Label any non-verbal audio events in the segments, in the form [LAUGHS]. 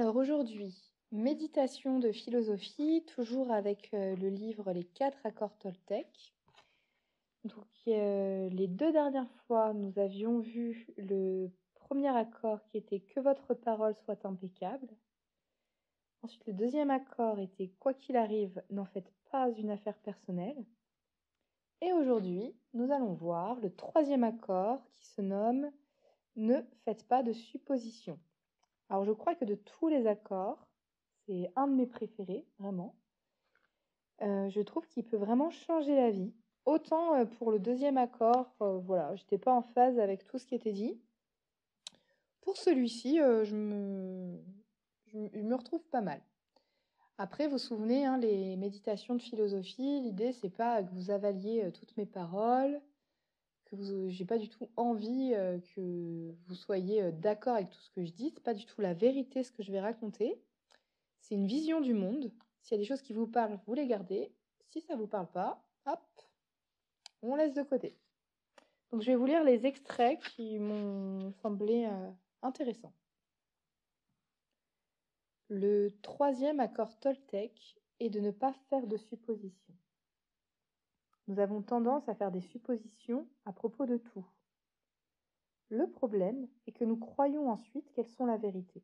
Alors aujourd'hui, méditation de philosophie, toujours avec euh, le livre Les quatre accords Toltec. Donc euh, les deux dernières fois, nous avions vu le premier accord qui était que votre parole soit impeccable. Ensuite, le deuxième accord était quoi qu'il arrive, n'en faites pas une affaire personnelle. Et aujourd'hui, nous allons voir le troisième accord qui se nomme Ne faites pas de suppositions. Alors je crois que de tous les accords, c'est un de mes préférés, vraiment. Euh, je trouve qu'il peut vraiment changer la vie. Autant euh, pour le deuxième accord, euh, voilà, j'étais pas en phase avec tout ce qui était dit. Pour celui-ci, je me... je, me retrouve pas mal. Après, vous vous souvenez, hein, les méditations de philosophie, l'idée c'est pas que vous avaliez toutes mes paroles, que j'ai pas du tout envie euh, que vous soyez euh, d'accord avec tout ce que je dis. C'est pas du tout la vérité ce que je vais raconter. C'est une vision du monde. S'il y a des choses qui vous parlent, vous les gardez. Si ça vous parle pas, hop, on laisse de côté. Donc je vais vous lire les extraits qui m'ont semblé euh, intéressants. Le troisième accord Toltec est de ne pas faire de suppositions. Nous avons tendance à faire des suppositions à propos de tout. Le problème est que nous croyons ensuite qu'elles sont la vérité.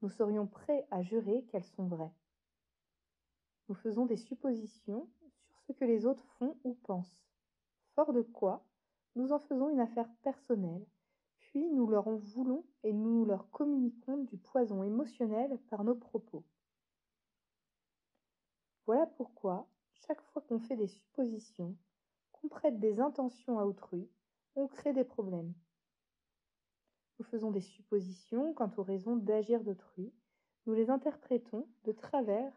Nous serions prêts à jurer qu'elles sont vraies. Nous faisons des suppositions sur ce que les autres font ou pensent, fort de quoi nous en faisons une affaire personnelle, puis nous leur en voulons et nous leur communiquons du poison émotionnel par nos propos. Voilà pourquoi chaque fois qu'on fait des suppositions, qu'on prête des intentions à autrui, on crée des problèmes. Nous faisons des suppositions quant aux raisons d'agir d'autrui, nous les interprétons de travers,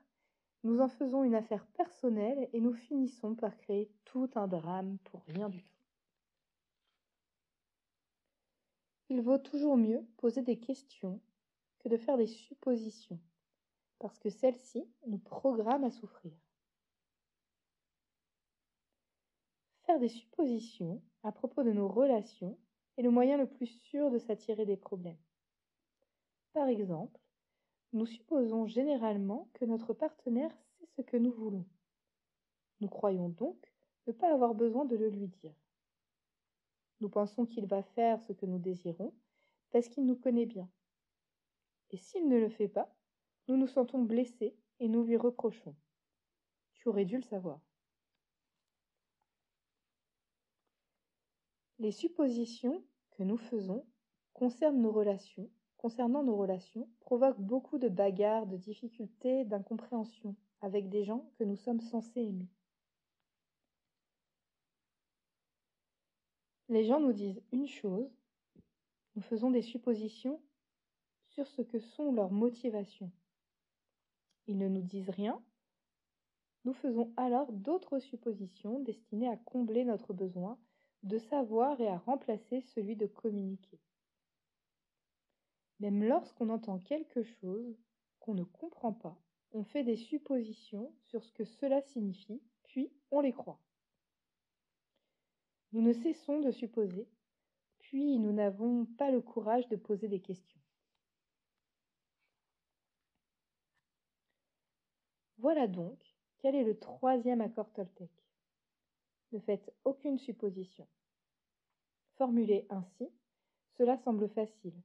nous en faisons une affaire personnelle et nous finissons par créer tout un drame pour rien du tout. Il vaut toujours mieux poser des questions que de faire des suppositions, parce que celles-ci nous programment à souffrir. Des suppositions à propos de nos relations est le moyen le plus sûr de s'attirer des problèmes. Par exemple, nous supposons généralement que notre partenaire sait ce que nous voulons. Nous croyons donc ne pas avoir besoin de le lui dire. Nous pensons qu'il va faire ce que nous désirons parce qu'il nous connaît bien. Et s'il ne le fait pas, nous nous sentons blessés et nous lui reprochons. Tu aurais dû le savoir. Les suppositions que nous faisons concernent nos relations, concernant nos relations, provoquent beaucoup de bagarres, de difficultés, d'incompréhension avec des gens que nous sommes censés aimer. Les gens nous disent une chose, nous faisons des suppositions sur ce que sont leurs motivations. Ils ne nous disent rien, nous faisons alors d'autres suppositions destinées à combler notre besoin de savoir et à remplacer celui de communiquer. Même lorsqu'on entend quelque chose qu'on ne comprend pas, on fait des suppositions sur ce que cela signifie, puis on les croit. Nous ne cessons de supposer, puis nous n'avons pas le courage de poser des questions. Voilà donc quel est le troisième accord Toltec. Ne faites aucune supposition. Formulé ainsi, cela semble facile,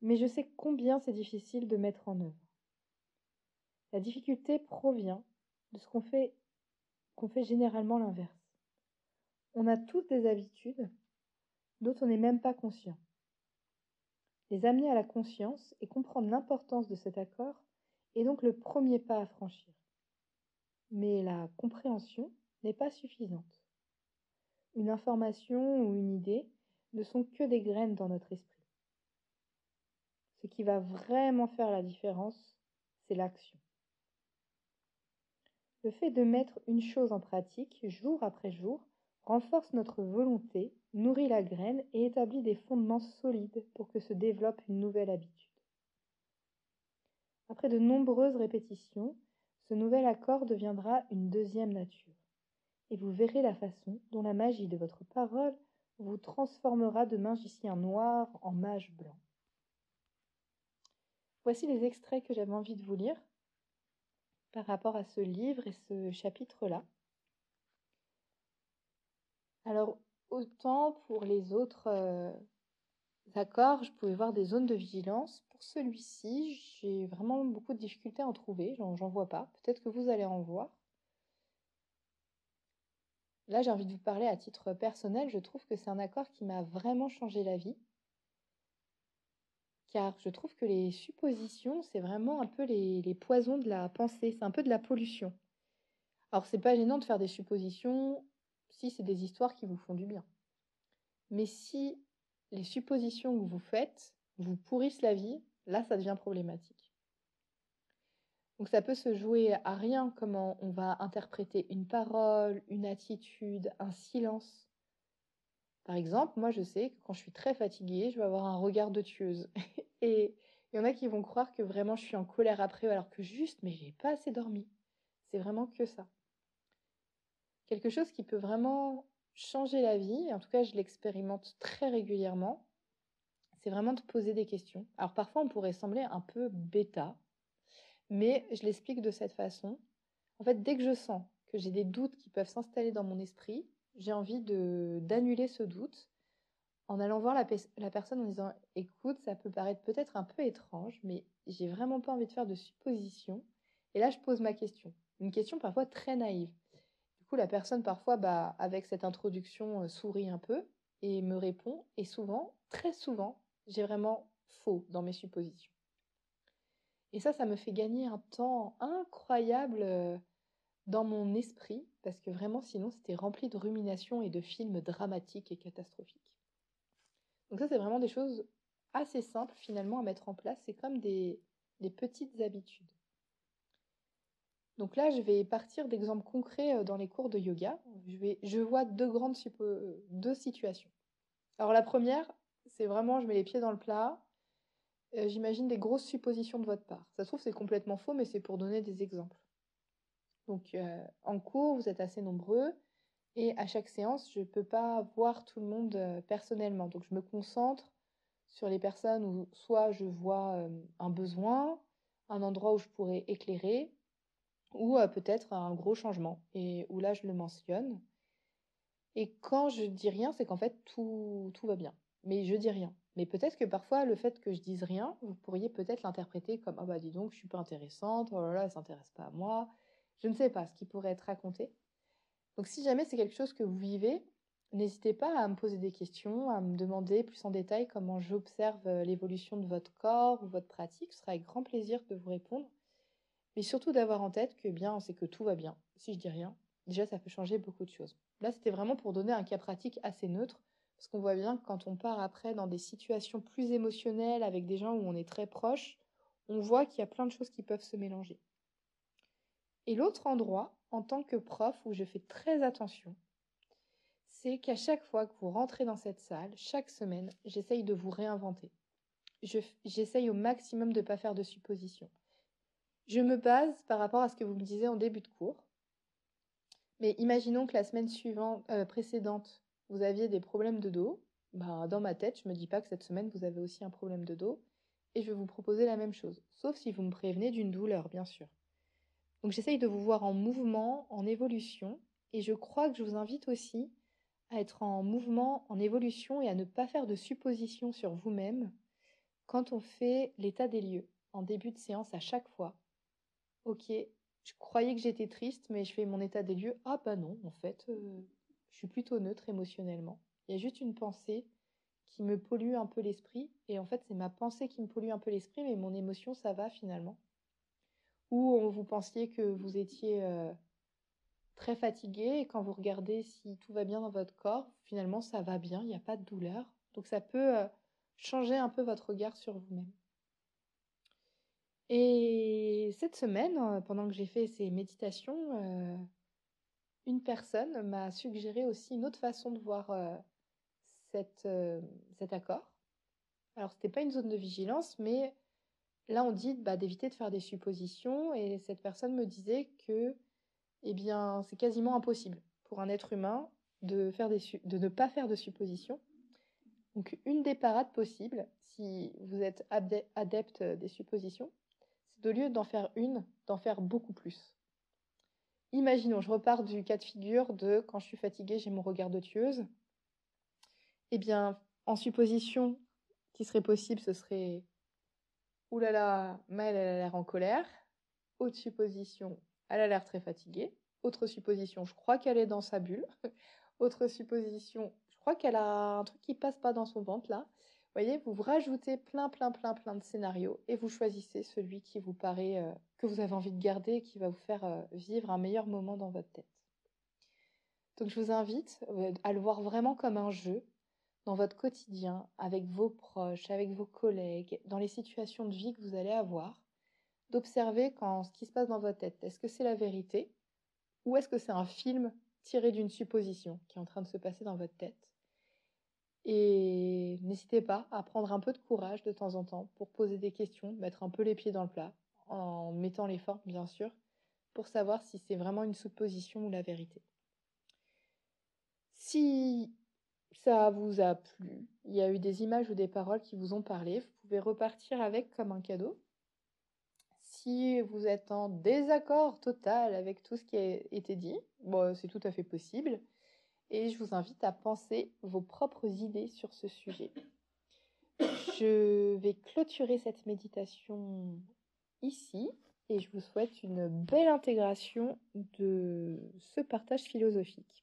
mais je sais combien c'est difficile de mettre en œuvre. La difficulté provient de ce qu'on fait, qu'on fait généralement l'inverse. On a toutes des habitudes dont on n'est même pas conscient. Les amener à la conscience et comprendre l'importance de cet accord est donc le premier pas à franchir. Mais la compréhension n'est pas suffisante une information ou une idée ne sont que des graines dans notre esprit. Ce qui va vraiment faire la différence, c'est l'action. Le fait de mettre une chose en pratique jour après jour renforce notre volonté, nourrit la graine et établit des fondements solides pour que se développe une nouvelle habitude. Après de nombreuses répétitions, ce nouvel accord deviendra une deuxième nature et vous verrez la façon dont la magie de votre parole vous transformera de magicien noir en mage blanc. voici les extraits que j'avais envie de vous lire par rapport à ce livre et ce chapitre-là. Alors, autant pour les autres euh, accords, je pouvais voir des zones de vigilance. Pour celui-ci, j'ai vraiment beaucoup de difficultés à en trouver. J'en vois pas. Peut-être que vous allez en voir. Là, j'ai envie de vous parler à titre personnel. Je trouve que c'est un accord qui m'a vraiment changé la vie. Car je trouve que les suppositions, c'est vraiment un peu les, poisons de la pensée. C'est un peu de la pollution. Alors, c'est pas gênant de faire des suppositions si c'est des histoires qui vous font du bien. Mais si les suppositions que vous faites vous pourrissent la vie, là, ça devient problématique. Donc ça peut se jouer à rien comment on va interpréter une parole, une attitude, un silence. Par exemple, moi je sais que quand je suis très fatiguée, je vais avoir un regard de tueuse. [LAUGHS] Et il y en a qui vont croire que vraiment je suis en colère après alors que juste mais j'ai pas assez dormi. C'est vraiment que ça. Quelque chose qui peut vraiment changer la vie, en tout cas je l'expérimente très régulièrement, c'est vraiment de poser des questions. Alors parfois on pourrait sembler un peu bêta, mais je l'explique de cette façon. En fait, dès que je sens que j'ai des doutes qui peuvent s'installer dans mon esprit, j'ai envie d'annuler ce doute en allant voir la, la, personne en disant écoute, ça peut paraître peut-être un peu étrange, mais j'ai vraiment pas envie de faire de suppositions. Et là, je pose ma question. Une question parfois très naïve. Du coup, la personne, parfois, bah, avec cette introduction, euh, sourit un peu et me répond. Et souvent, très souvent, j'ai vraiment faux dans mes suppositions. Et ça, ça me fait gagner un temps incroyable euh, dans mon esprit, parce que vraiment, sinon, c'était rempli de ruminations et de films dramatiques et catastrophiques. Donc ça, c'est vraiment des choses assez simples finalement à mettre en place. C'est comme des, petites habitudes. Donc là, je vais partir d'exemples concrets euh, dans les cours de yoga. Je vois deux grandes deux situations. Alors la première, c'est vraiment, je mets les pieds dans le plat. Euh, j'imagine des grosses suppositions de votre part. Ça se trouve, c'est complètement faux, mais c'est pour donner des exemples. Donc euh, en cours, vous êtes assez nombreux. Et à chaque séance, je ne peux pas voir tout le monde personnellement. Donc je me concentre sur les personnes où soit je vois un besoin, un endroit où je pourrais éclairer, ou peut-être un gros changement, et où là je le mentionne. Et quand je dis rien, c'est qu'en fait tout va bien. Mais je dis rien. Mais peut-être que parfois le fait que je dise rien, vous pourriez peut-être l'interpréter comme ah bah dis donc je suis pas intéressante, oh là là elle s'intéresse pas à moi. Je ne sais pas ce qui pourrait être raconté. Donc si jamais c'est quelque chose que vous vivez, n'hésitez pas à me poser des questions, à me demander plus en détail comment j'observe l'évolution de votre corps ou votre pratique. Ce sera avec grand plaisir de vous répondre. Mais surtout d'avoir en tête que bien, c'est que tout va bien. Si je dis rien, déjà ça peut changer beaucoup de choses. Là, c'était vraiment pour donner un cas pratique assez neutre, parce qu'on voit bien que quand on part après dans des situations plus émotionnelles avec des gens où on est très proche, on voit qu'il y a plein de choses qui peuvent se mélanger. Et l'autre endroit, en tant que prof, où je fais très attention, c'est qu'à chaque fois que vous rentrez dans cette salle, chaque semaine, j'essaye de vous réinventer. J'essaye au maximum de ne pas faire de suppositions. Je me base par rapport à ce que vous me disiez en début de cours. Mais imaginons que la semaine suivante, euh, précédente, vous aviez des problèmes de dos. Bah, dans ma tête, je me dis pas que cette semaine, vous avez aussi un problème de dos. Et je vais vous proposer la même chose. Sauf si vous me prévenez d'une douleur, bien sûr. Donc j'essaye de vous voir en mouvement, en évolution. Et je crois que je vous invite aussi à être en mouvement, en évolution et à ne pas faire de suppositions sur vous-même quand on fait l'état des lieux en début de séance à chaque fois Ok, je croyais que j'étais triste, mais je fais mon état des lieux. Ah bah non, en fait, euh, je suis plutôt neutre émotionnellement. Il y a juste une pensée qui me pollue un peu l'esprit. Et en fait, c'est ma pensée qui me pollue un peu l'esprit, mais mon émotion, ça va finalement. Ou vous pensiez que vous étiez euh, très fatigué et quand vous regardez si tout va bien dans votre corps, finalement, ça va bien, il n'y a pas de douleur. Donc ça peut euh, changer un peu votre regard sur vous-même. Et cette semaine, euh, pendant que j'ai fait ces méditations, une personne m'a suggéré aussi une autre façon de voir euh, cette, cet accord. Alors, ce n'était pas une zone de vigilance, mais là, on dit bah, d'éviter de faire des suppositions. Et cette personne me disait que eh bien, c'est quasiment impossible pour un être humain de, faire de ne pas faire de suppositions. Donc, une des parades possibles, si vous êtes adepte des suppositions, c'est au lieu d'en faire une, d'en faire beaucoup plus. Imaginons, je repars du cas de figure de quand je suis fatiguée, j'ai mon regard de tueuse. Eh bien, en supposition qui serait possible, ce serait Ouh là là, Maëlle, elle a l'air en colère. Autre supposition, elle a l'air très fatiguée. Autre supposition, je crois qu'elle est dans sa bulle. [LAUGHS] Autre supposition, je crois qu'elle a un truc qui passe pas dans son ventre là. Vous voyez, vous vous rajoutez plein, plein, plein, plein de scénarios et vous choisissez celui qui vous paraît, euh, que vous avez envie de garder et qui va vous faire euh, vivre un meilleur moment dans votre tête. Donc je vous invite euh, à le voir vraiment comme un jeu dans votre quotidien, avec vos proches, avec vos collègues, dans les situations de vie que vous allez avoir, d'observer quand ce qui se passe dans votre tête, est-ce que c'est la vérité ou est-ce que c'est un film tiré d'une supposition qui est en train de se passer dans votre tête Et n'hésitez pas à prendre un peu de courage de temps en temps pour poser des questions, mettre un peu les pieds dans le plat, en mettant les formes bien sûr, pour savoir si c'est vraiment une supposition ou la vérité. Si ça vous a plu, il y a eu des images ou des paroles qui vous ont parlé, vous pouvez repartir avec comme un cadeau. Si vous êtes en désaccord total avec tout ce qui a été dit, bon, c'est tout à fait possible. Et je vous invite à penser vos propres idées sur ce sujet. Je vais clôturer cette méditation ici et je vous souhaite une belle intégration de ce partage philosophique.